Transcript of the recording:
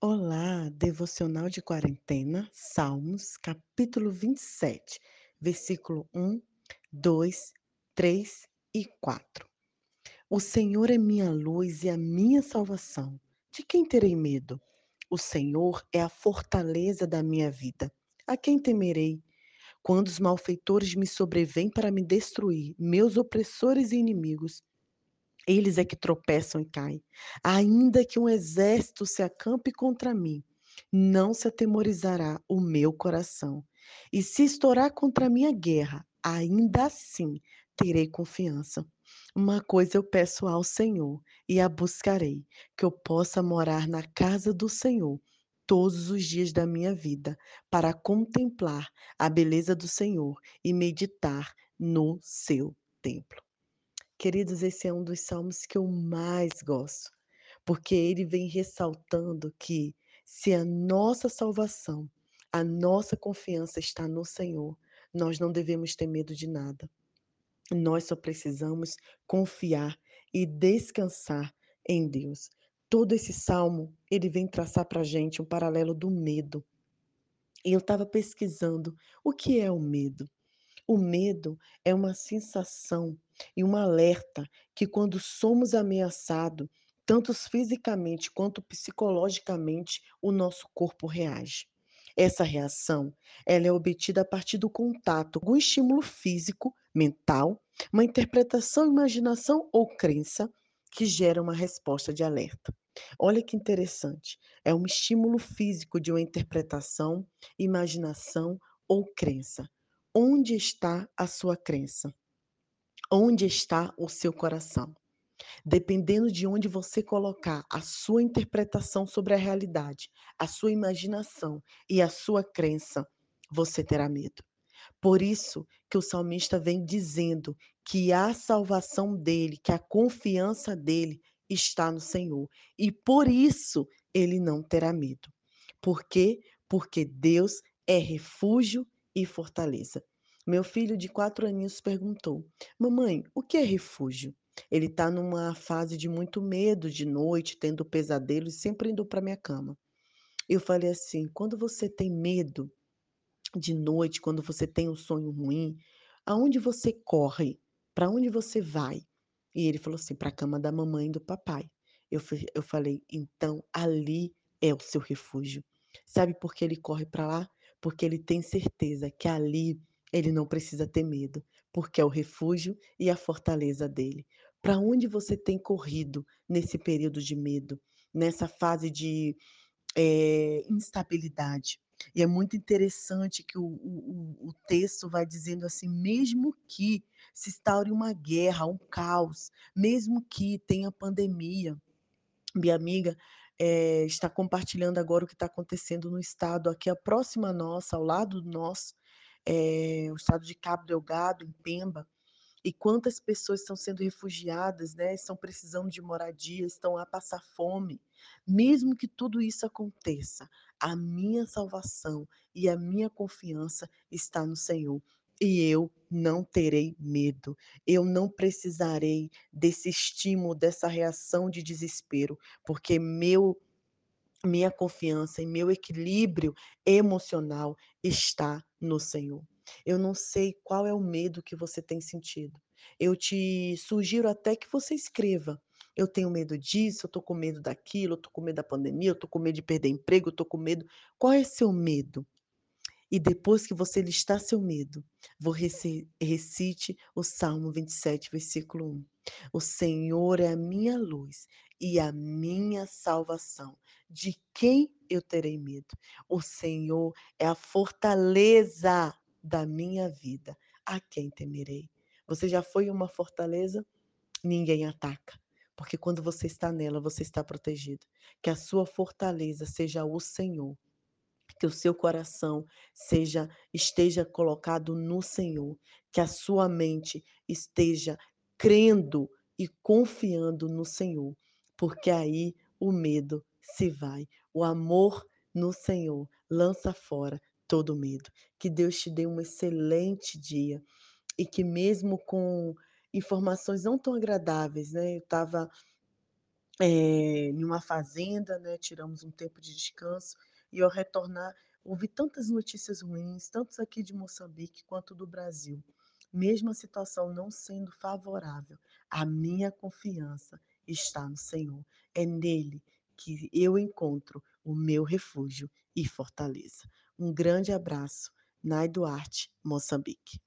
Olá, devocional de quarentena, Salmos, capítulo 27, versículo um, 2, 3 e 4. O Senhor é minha luz e a minha salvação. De quem terei medo? O Senhor é a fortaleza da minha vida. A quem temerei? Quando os malfeitores me sobrevêm para me destruir, meus opressores e inimigos, eles é que tropeçam e caem. Ainda que um exército se acampe contra mim, não se atemorizará o meu coração. E se estourar contra a guerra, ainda assim terei confiança. Uma coisa eu peço ao Senhor e a buscarei, que eu possa morar na casa do Senhor todos os dias da minha vida, para contemplar a beleza do Senhor e meditar no seu templo. Queridos, esse é um dos salmos que eu mais gosto, porque ele vem ressaltando que se a nossa salvação, a nossa confiança está no Senhor, nós não devemos ter medo de nada. Nós só precisamos confiar e descansar em Deus. Todo esse salmo, ele vem traçar para a gente um paralelo do medo. E eu estava pesquisando o que é o medo. O medo é uma sensação e um alerta que, quando somos ameaçados, tanto fisicamente quanto psicologicamente, o nosso corpo reage. Essa reação ela é obtida a partir do contato com um estímulo físico, mental, uma interpretação, imaginação ou crença que gera uma resposta de alerta. Olha que interessante, é um estímulo físico de uma interpretação, imaginação ou crença. Onde está a sua crença? Onde está o seu coração? Dependendo de onde você colocar a sua interpretação sobre a realidade, a sua imaginação e a sua crença, você terá medo. Por isso que o salmista vem dizendo que a salvação dele, que a confiança dele está no Senhor. E por isso ele não terá medo. Por quê? Porque Deus é refúgio e fortaleza. Meu filho de quatro aninhos perguntou: Mamãe, o que é refúgio? Ele está numa fase de muito medo de noite, tendo pesadelos, sempre indo para minha cama. Eu falei assim: quando você tem medo de noite, quando você tem um sonho ruim, aonde você corre? Para onde você vai? E ele falou assim: para a cama da mamãe e do papai. Eu, eu falei: então ali é o seu refúgio. Sabe por que ele corre para lá? Porque ele tem certeza que ali ele não precisa ter medo, porque é o refúgio e a fortaleza dele. Para onde você tem corrido nesse período de medo, nessa fase de é, instabilidade? E é muito interessante que o, o, o texto vai dizendo assim: mesmo que se instaure uma guerra, um caos, mesmo que tenha pandemia, minha amiga é, está compartilhando agora o que está acontecendo no estado aqui, a próxima nossa, ao lado do nosso, é, o estado de Cabo Delgado, em Pemba, e quantas pessoas estão sendo refugiadas, né? Estão precisando de moradia, estão a passar fome. Mesmo que tudo isso aconteça, a minha salvação e a minha confiança está no Senhor. E eu não terei medo, eu não precisarei desse estímulo, dessa reação de desespero, porque meu minha confiança e meu equilíbrio emocional está no Senhor. Eu não sei qual é o medo que você tem sentido. Eu te sugiro até que você escreva. Eu tenho medo disso, eu tô com medo daquilo, eu tô com medo da pandemia, eu tô com medo de perder emprego, eu tô com medo. Qual é seu medo? E depois que você listar seu medo, recite o Salmo 27, versículo 1. O Senhor é a minha luz e a minha salvação. De quem eu terei medo? O Senhor é a fortaleza da minha vida. A quem temerei? Você já foi uma fortaleza? Ninguém ataca. Porque quando você está nela, você está protegido. Que a sua fortaleza seja o Senhor que o seu coração seja esteja colocado no Senhor, que a sua mente esteja crendo e confiando no Senhor, porque aí o medo se vai. O amor no Senhor lança fora todo medo. Que Deus te dê um excelente dia e que mesmo com informações não tão agradáveis, né? Eu estava eh, em uma fazenda, né, tiramos um tempo de descanso, e ao retornar, ouvi tantas notícias ruins, tantos aqui de Moçambique quanto do Brasil. Mesmo a situação não sendo favorável, a minha confiança está no Senhor. É nele que eu encontro o meu refúgio e fortaleza. Um grande abraço, Nai Duarte, Moçambique.